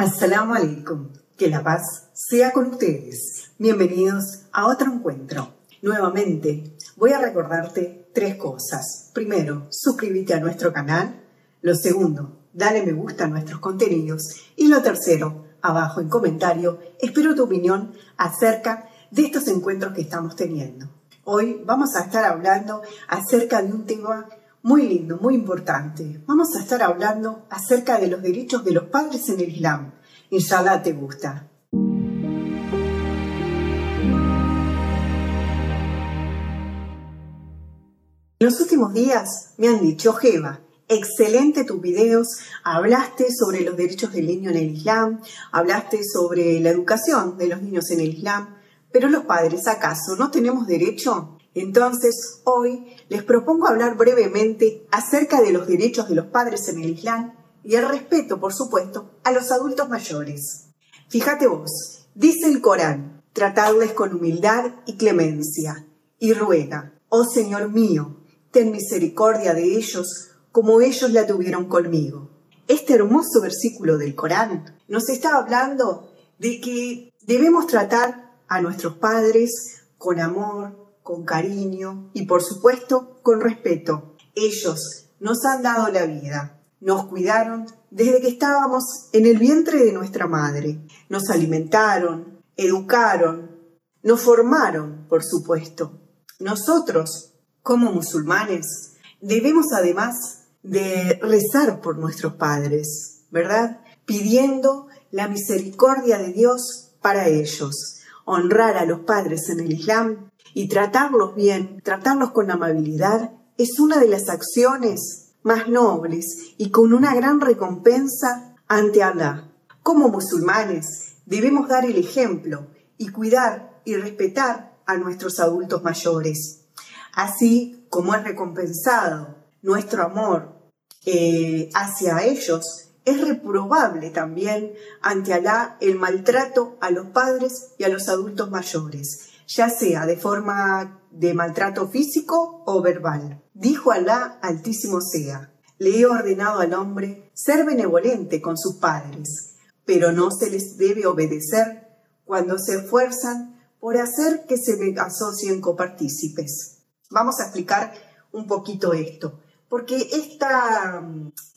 Assalamu alaikum. Que la paz sea con ustedes. Bienvenidos a otro encuentro. Nuevamente, voy a recordarte tres cosas. Primero, suscríbete a nuestro canal. Lo segundo, dale me gusta a nuestros contenidos. Y lo tercero, abajo en comentario, espero tu opinión acerca de estos encuentros que estamos teniendo. Hoy vamos a estar hablando acerca de un tema muy lindo, muy importante. Vamos a estar hablando acerca de los derechos de los padres en el Islam. Inshallah te gusta. En los últimos días me han dicho, Jeva, excelente tus videos, hablaste sobre los derechos del niño en el Islam, hablaste sobre la educación de los niños en el Islam, pero los padres, ¿acaso no tenemos derecho? Entonces, hoy les propongo hablar brevemente acerca de los derechos de los padres en el Islam y el respeto, por supuesto, a los adultos mayores. Fíjate vos, dice el Corán, tratadles con humildad y clemencia, y ruega, oh Señor mío, ten misericordia de ellos como ellos la tuvieron conmigo. Este hermoso versículo del Corán nos está hablando de que debemos tratar a nuestros padres con amor, con cariño y por supuesto con respeto. Ellos nos han dado la vida, nos cuidaron desde que estábamos en el vientre de nuestra madre, nos alimentaron, educaron, nos formaron, por supuesto. Nosotros, como musulmanes, debemos además de rezar por nuestros padres, ¿verdad? Pidiendo la misericordia de Dios para ellos honrar a los padres en el Islam y tratarlos bien, tratarlos con amabilidad, es una de las acciones más nobles y con una gran recompensa ante Allah. Como musulmanes debemos dar el ejemplo y cuidar y respetar a nuestros adultos mayores, así como es recompensado nuestro amor eh, hacia ellos es reprobable también ante Alá el maltrato a los padres y a los adultos mayores, ya sea de forma de maltrato físico o verbal. Dijo Alá Altísimo sea, le he ordenado al hombre ser benevolente con sus padres, pero no se les debe obedecer cuando se esfuerzan por hacer que se asocien copartícipes. Vamos a explicar un poquito esto porque este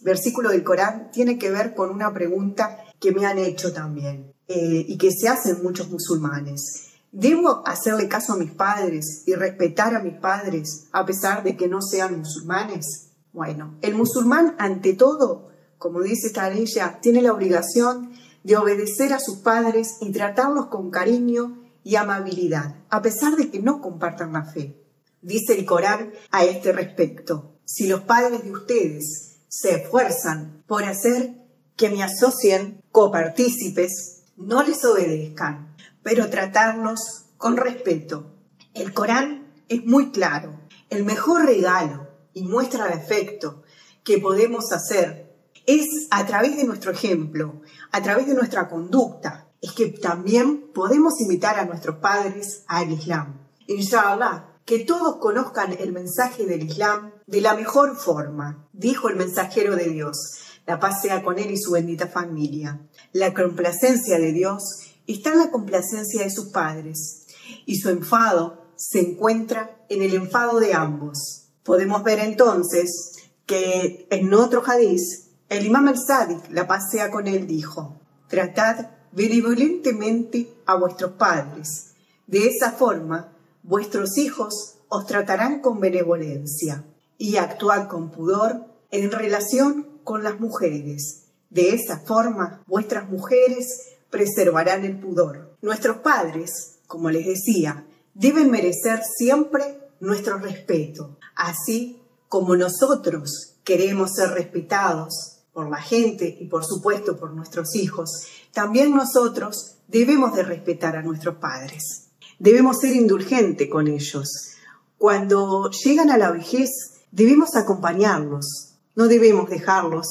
versículo del Corán tiene que ver con una pregunta que me han hecho también eh, y que se hacen muchos musulmanes. ¿Debo hacerle caso a mis padres y respetar a mis padres a pesar de que no sean musulmanes? Bueno, el musulmán ante todo, como dice esta tiene la obligación de obedecer a sus padres y tratarlos con cariño y amabilidad, a pesar de que no compartan la fe. Dice el Corán a este respecto si los padres de ustedes se esfuerzan por hacer que me asocien copartícipes, no les obedezcan, pero tratarlos con respeto. El Corán es muy claro. El mejor regalo y muestra de afecto que podemos hacer es a través de nuestro ejemplo, a través de nuestra conducta. Es que también podemos invitar a nuestros padres al Islam. Inshallah, que todos conozcan el mensaje del Islam de la mejor forma, dijo el mensajero de Dios. La paz sea con él y su bendita familia. La complacencia de Dios está en la complacencia de sus padres y su enfado se encuentra en el enfado de ambos. Podemos ver entonces que en otro hadiz, el imam al-Sadiq, la paz sea con él, dijo, tratad benevolentemente a vuestros padres. De esa forma vuestros hijos os tratarán con benevolencia y actuad con pudor en relación con las mujeres. De esa forma, vuestras mujeres preservarán el pudor. Nuestros padres, como les decía, deben merecer siempre nuestro respeto, así como nosotros queremos ser respetados por la gente y por supuesto por nuestros hijos, también nosotros debemos de respetar a nuestros padres. Debemos ser indulgentes con ellos. Cuando llegan a la vejez, debemos acompañarlos, no debemos dejarlos,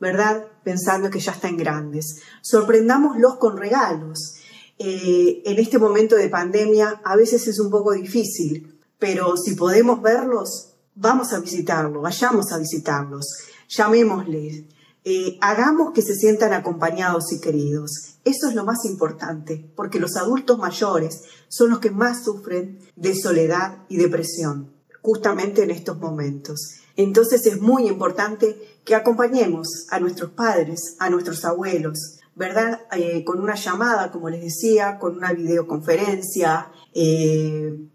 ¿verdad? Pensando que ya están grandes. Sorprendámoslos con regalos. Eh, en este momento de pandemia a veces es un poco difícil, pero si podemos verlos, vamos a visitarlos, vayamos a visitarlos, llamémosles, Eh, hagamos que se sientan acompañados y queridos. Eso es lo más importante, porque los adultos mayores son los que más sufren de soledad y depresión, justamente en estos momentos. Entonces es muy importante que acompañemos a nuestros padres, a nuestros abuelos, ¿verdad? Eh, con una llamada, como les decía, con una videoconferencia, eh,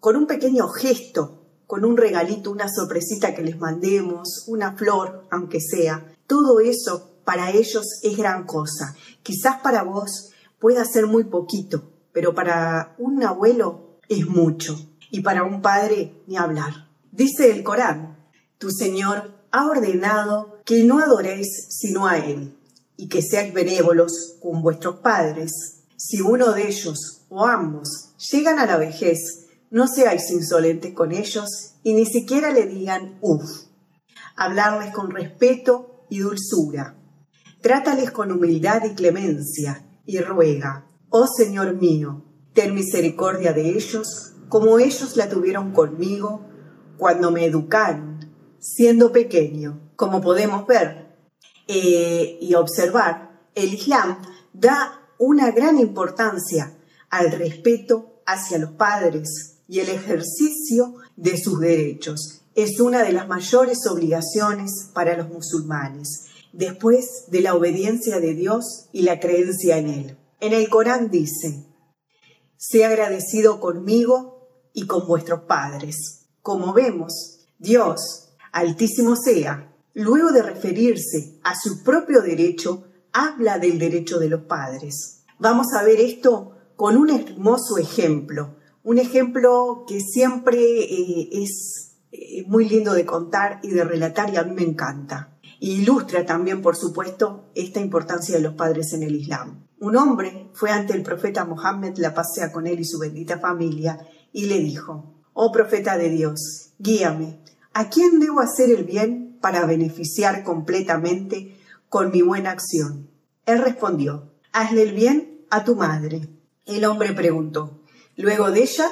con un pequeño gesto, con un regalito, una sorpresita que les mandemos, una flor, aunque sea. Todo eso para ellos es gran cosa. Quizás para vos pueda ser muy poquito, pero para un abuelo es mucho. Y para un padre, ni hablar. Dice el Corán, tu Señor ha ordenado que no adoréis sino a Él y que seáis benévolos con vuestros padres. Si uno de ellos o ambos llegan a la vejez, no seáis insolentes con ellos y ni siquiera le digan uff. Hablarles con respeto y dulzura. Trátales con humildad y clemencia y ruega, oh Señor mío, ten misericordia de ellos como ellos la tuvieron conmigo cuando me educaron, siendo pequeño. Como podemos ver, eh, y observar, el Islam da una gran importancia al respeto hacia los padres y el ejercicio de sus derechos. Es una de las mayores obligaciones para los musulmanes, después de la obediencia de Dios y la creencia en Él. En el Corán dice, Sé agradecido conmigo y con vuestros padres. Como vemos, Dios, altísimo sea, luego de referirse a su propio derecho, habla del derecho de los padres. Vamos a ver esto con un hermoso ejemplo, un ejemplo que siempre eh, es eh, muy lindo de contar y de relatar y a mí me encanta. ilustra también, por supuesto, esta importancia de los padres en el Islam. Un hombre fue ante el profeta Mohammed, la pasea con él y su bendita familia, y le dijo, Oh profeta de Dios, guíame, ¿a quién debo hacer el bien para beneficiar completamente con mi buena acción. Él respondió, hazle el bien a tu madre. El hombre preguntó, luego de ella,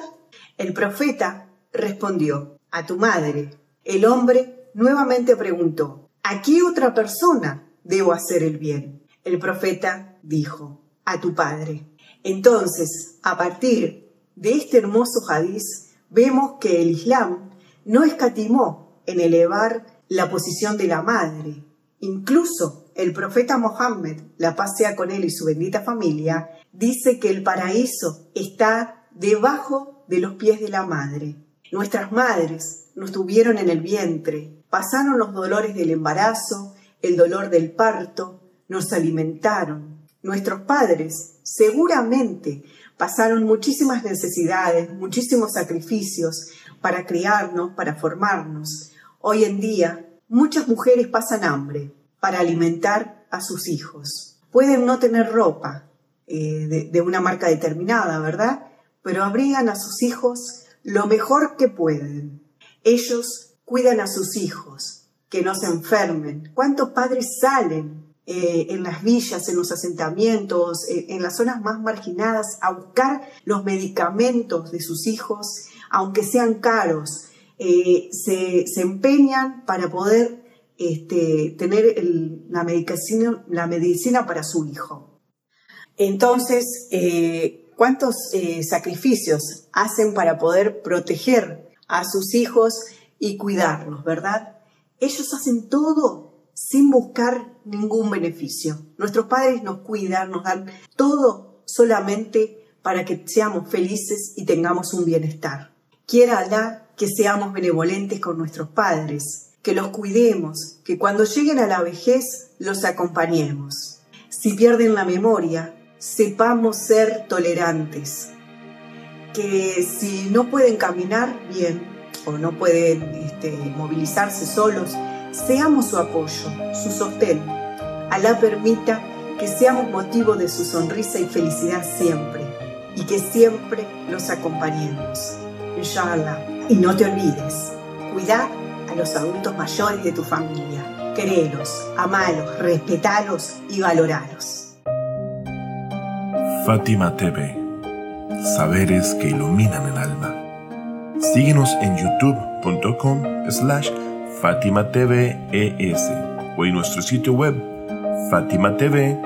el profeta respondió, a tu madre. El hombre nuevamente preguntó, ¿a qué otra persona debo hacer el bien? El profeta dijo, a tu padre. Entonces, a partir de este hermoso hadiz, vemos que el Islam no escatimó en elevar la posición de la madre. Incluso el profeta Mohammed, la paz sea con él y su bendita familia, dice que el paraíso está debajo de los pies de la madre. Nuestras madres nos tuvieron en el vientre, pasaron los dolores del embarazo, el dolor del parto, nos alimentaron. Nuestros padres seguramente pasaron muchísimas necesidades, muchísimos sacrificios para criarnos, para formarnos. Hoy en día, muchas mujeres pasan hambre para alimentar a sus hijos. Pueden no tener ropa eh, de, una marca determinada, ¿verdad? Pero abrigan a sus hijos lo mejor que pueden. Ellos cuidan a sus hijos, que no se enfermen. ¿Cuántos padres salen eh, en las villas, en los asentamientos, eh, en las zonas más marginadas a buscar los medicamentos de sus hijos, aunque sean caros, eh, se, empeñan para poder este, tener la, medicina, la medicina para su hijo. Entonces, eh, ¿cuántos eh, sacrificios hacen para poder proteger a sus hijos y cuidarlos, verdad? Ellos hacen todo sin buscar ningún beneficio. Nuestros padres nos cuidan, nos dan todo solamente para que seamos felices y tengamos un bienestar. Quiera Alá que seamos benevolentes con nuestros padres, que los cuidemos, que cuando lleguen a la vejez los acompañemos. Si pierden la memoria, sepamos ser tolerantes, que si no pueden caminar bien o no pueden este, movilizarse solos, seamos su apoyo, su sostén. Alá permita que seamos motivo de su sonrisa y felicidad siempre y que siempre los acompañemos. Y no te olvides, cuidar a los adultos mayores de tu familia. Querelos, amalos, respetalos y valoralos. Fátima TV. Saberes que iluminan el alma. Síguenos en youtube.com slash Fátima ES o en nuestro sitio web fatimatv.es.